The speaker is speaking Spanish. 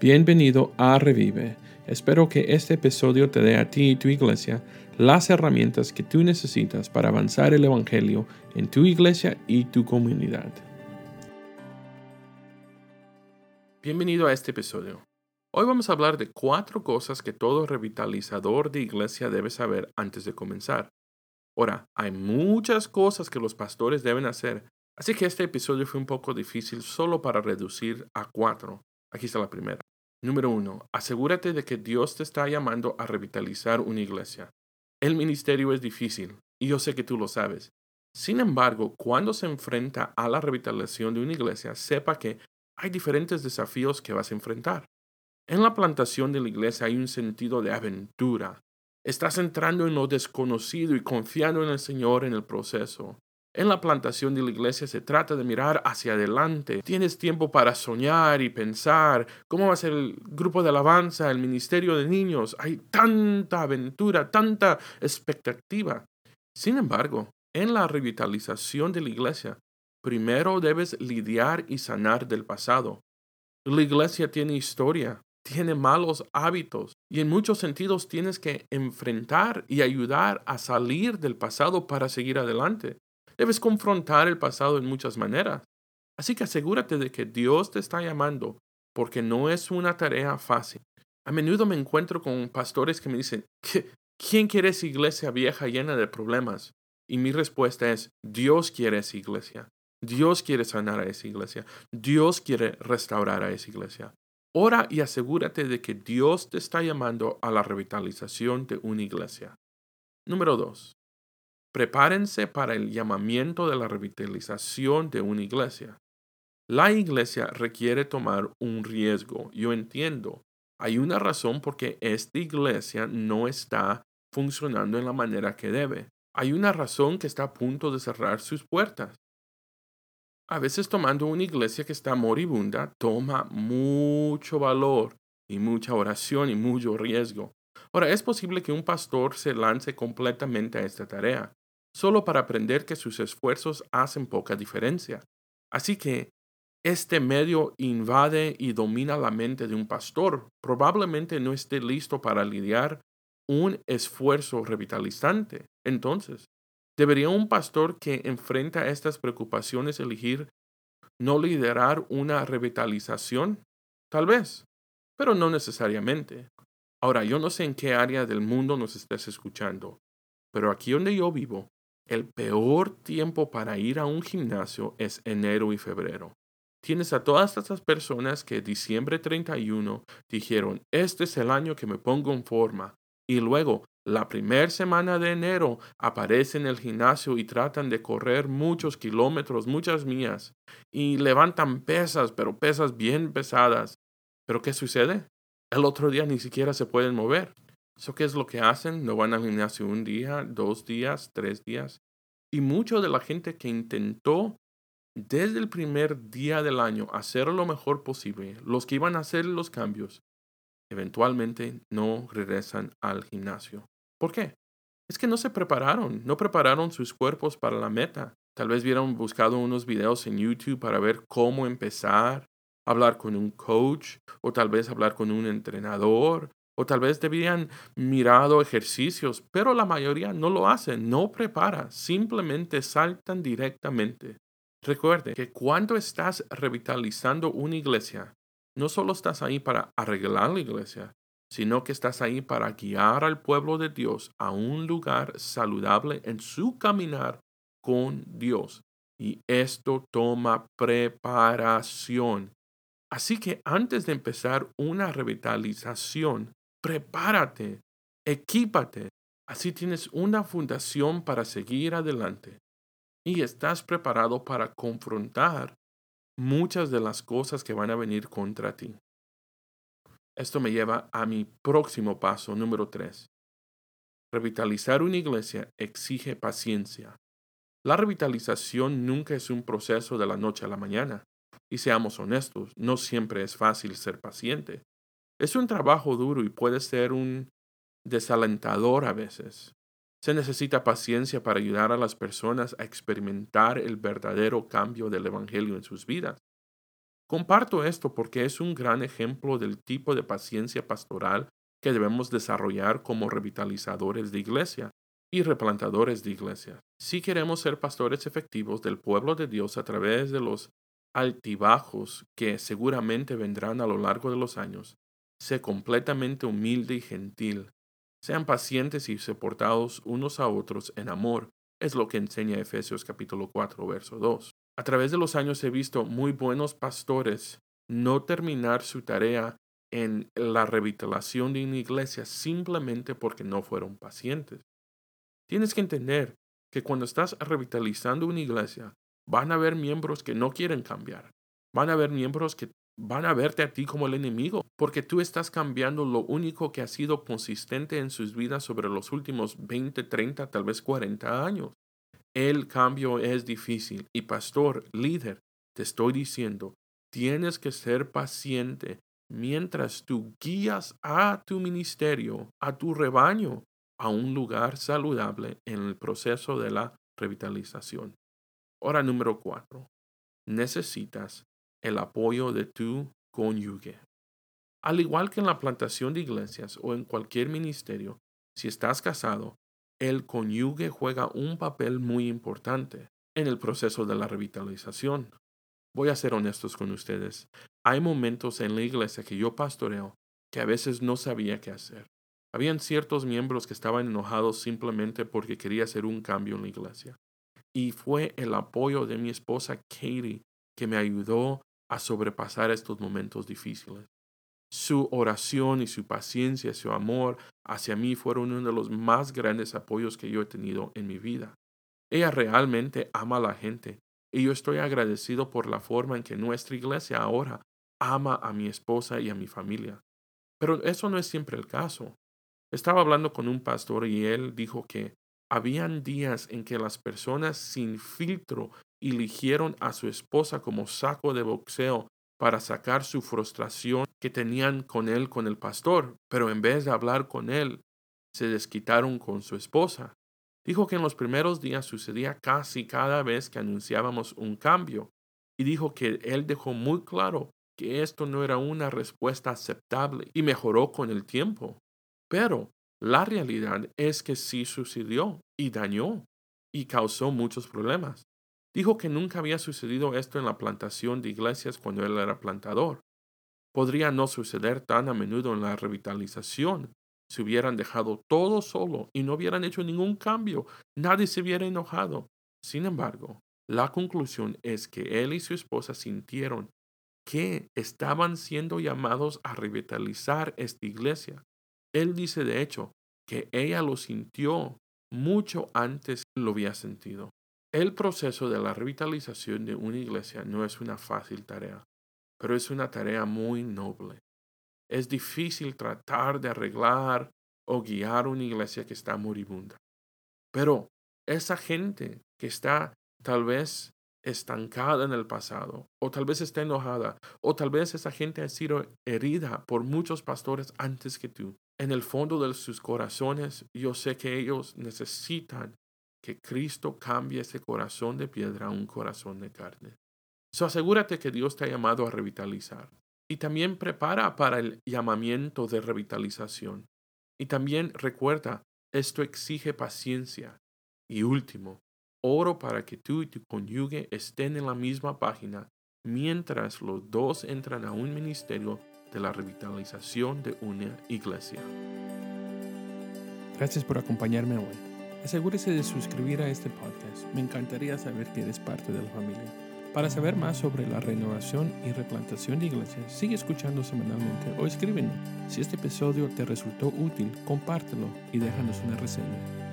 Bienvenido a Revive. Espero que este episodio te dé a ti y tu iglesia las herramientas que tú necesitas para avanzar el Evangelio en tu iglesia y tu comunidad. Bienvenido a este episodio. Hoy vamos a hablar de cuatro cosas que todo revitalizador de iglesia debe saber antes de comenzar. Ahora, hay muchas cosas que los pastores deben hacer, así que este episodio fue un poco difícil solo para reducir a cuatro. Aquí está la primera. Número uno, asegúrate de que Dios te está llamando a revitalizar una iglesia. El ministerio es difícil, y yo sé que tú lo sabes. Sin embargo, cuando se enfrenta a la revitalización de una iglesia, sepa que hay diferentes desafíos que vas a enfrentar. En la plantación de la iglesia hay un sentido de aventura. Estás entrando en lo desconocido y confiando en el Señor en el proceso. En la plantación de la iglesia se trata de mirar hacia adelante. Tienes tiempo para soñar y pensar cómo va a ser el grupo de alabanza, el ministerio de niños. Hay tanta aventura, tanta expectativa. Sin embargo, en la revitalización de la iglesia, primero debes lidiar y sanar del pasado. La iglesia tiene historia, tiene malos hábitos y en muchos sentidos tienes que enfrentar y ayudar a salir del pasado para seguir adelante. Debes confrontar el pasado en muchas maneras. Así que asegúrate de que Dios te está llamando, porque no es una tarea fácil. A menudo me encuentro con pastores que me dicen, ¿quién quiere esa iglesia vieja llena de problemas? Y mi respuesta es, Dios quiere esa iglesia. Dios quiere sanar a esa iglesia. Dios quiere restaurar a esa iglesia. Ora y asegúrate de que Dios te está llamando a la revitalización de una iglesia. Número 2. Prepárense para el llamamiento de la revitalización de una iglesia. La iglesia requiere tomar un riesgo. Yo entiendo. Hay una razón por qué esta iglesia no está funcionando en la manera que debe. Hay una razón que está a punto de cerrar sus puertas. A veces tomando una iglesia que está moribunda toma mucho valor y mucha oración y mucho riesgo. Ahora, es posible que un pastor se lance completamente a esta tarea, solo para aprender que sus esfuerzos hacen poca diferencia. Así que este medio invade y domina la mente de un pastor. Probablemente no esté listo para lidiar un esfuerzo revitalizante. Entonces, ¿debería un pastor que enfrenta estas preocupaciones elegir no liderar una revitalización? Tal vez, pero no necesariamente. Ahora, yo no sé en qué área del mundo nos estés escuchando, pero aquí donde yo vivo, el peor tiempo para ir a un gimnasio es enero y febrero. Tienes a todas estas personas que diciembre 31 dijeron, este es el año que me pongo en forma. Y luego, la primera semana de enero, aparecen en el gimnasio y tratan de correr muchos kilómetros, muchas millas. Y levantan pesas, pero pesas bien pesadas. ¿Pero qué sucede? El otro día ni siquiera se pueden mover. ¿Eso qué es lo que hacen? No van al gimnasio un día, dos días, tres días. Y mucho de la gente que intentó desde el primer día del año hacer lo mejor posible, los que iban a hacer los cambios, eventualmente no regresan al gimnasio. ¿Por qué? Es que no se prepararon, no prepararon sus cuerpos para la meta. Tal vez hubieran buscado unos videos en YouTube para ver cómo empezar, hablar con un coach o tal vez hablar con un entrenador o tal vez debían mirado ejercicios, pero la mayoría no lo hacen, no prepara, simplemente saltan directamente. Recuerde que cuando estás revitalizando una iglesia, no solo estás ahí para arreglar la iglesia, sino que estás ahí para guiar al pueblo de Dios a un lugar saludable en su caminar con Dios. Y esto toma preparación. Así que antes de empezar una revitalización, prepárate, equípate. Así tienes una fundación para seguir adelante y estás preparado para confrontar muchas de las cosas que van a venir contra ti. Esto me lleva a mi próximo paso, número tres. Revitalizar una iglesia exige paciencia. La revitalización nunca es un proceso de la noche a la mañana. Y seamos honestos, no siempre es fácil ser paciente. Es un trabajo duro y puede ser un desalentador a veces. Se necesita paciencia para ayudar a las personas a experimentar el verdadero cambio del Evangelio en sus vidas. Comparto esto porque es un gran ejemplo del tipo de paciencia pastoral que debemos desarrollar como revitalizadores de iglesia y replantadores de iglesia. Si queremos ser pastores efectivos del pueblo de Dios a través de los altibajos que seguramente vendrán a lo largo de los años, sé completamente humilde y gentil. Sean pacientes y soportados unos a otros en amor, es lo que enseña Efesios capítulo 4, verso 2. A través de los años he visto muy buenos pastores no terminar su tarea en la revitalización de una iglesia simplemente porque no fueron pacientes. Tienes que entender que cuando estás revitalizando una iglesia, van a haber miembros que no quieren cambiar. Van a haber miembros que van a verte a ti como el enemigo, porque tú estás cambiando lo único que ha sido consistente en sus vidas sobre los últimos 20, 30, tal vez 40 años. El cambio es difícil y pastor, líder, te estoy diciendo, tienes que ser paciente mientras tú guías a tu ministerio, a tu rebaño, a un lugar saludable en el proceso de la revitalización. Hora número cuatro. Necesitas el apoyo de tu cónyuge. Al igual que en la plantación de iglesias o en cualquier ministerio, si estás casado, el cónyuge juega un papel muy importante en el proceso de la revitalización. Voy a ser honestos con ustedes. Hay momentos en la iglesia que yo pastoreo que a veces no sabía qué hacer. Habían ciertos miembros que estaban enojados simplemente porque quería hacer un cambio en la iglesia. Y fue el apoyo de mi esposa Katie que me ayudó a sobrepasar estos momentos difíciles. Su oración y su paciencia, su amor hacia mí fueron uno de los más grandes apoyos que yo he tenido en mi vida. Ella realmente ama a la gente y yo estoy agradecido por la forma en que nuestra iglesia ahora ama a mi esposa y a mi familia. Pero eso no es siempre el caso. Estaba hablando con un pastor y él dijo que habían días en que las personas sin filtro eligieron a su esposa como saco de boxeo para sacar su frustración que tenían con él con el pastor, pero en vez de hablar con él, se desquitaron con su esposa. Dijo que en los primeros días sucedía casi cada vez que anunciábamos un cambio, y dijo que él dejó muy claro que esto no era una respuesta aceptable y mejoró con el tiempo. Pero la realidad es que sí sucedió y dañó y causó muchos problemas. Dijo que nunca había sucedido esto en la plantación de iglesias cuando él era plantador. Podría no suceder tan a menudo en la revitalización si hubieran dejado todo solo y no hubieran hecho ningún cambio. Nadie se hubiera enojado. Sin embargo, la conclusión es que él y su esposa sintieron que estaban siendo llamados a revitalizar esta iglesia él dice de hecho que ella lo sintió mucho antes lo había sentido. El proceso de la revitalización de una iglesia no es una fácil tarea, pero es una tarea muy noble. Es difícil tratar de arreglar o guiar una iglesia que está moribunda. Pero esa gente que está tal vez estancada en el pasado, o tal vez está enojada, o tal vez esa gente ha sido herida por muchos pastores antes que tú, en el fondo de sus corazones, yo sé que ellos necesitan que Cristo cambie ese corazón de piedra a un corazón de carne. So asegúrate que Dios te ha llamado a revitalizar. Y también prepara para el llamamiento de revitalización. Y también recuerda, esto exige paciencia. Y último, oro para que tú y tu cónyuge estén en la misma página mientras los dos entran a un ministerio de la revitalización de una iglesia. Gracias por acompañarme hoy. Asegúrese de suscribir a este podcast. Me encantaría saber que eres parte de la familia. Para saber más sobre la renovación y replantación de iglesias, sigue escuchando semanalmente o escríbenos. Si este episodio te resultó útil, compártelo y déjanos una reseña.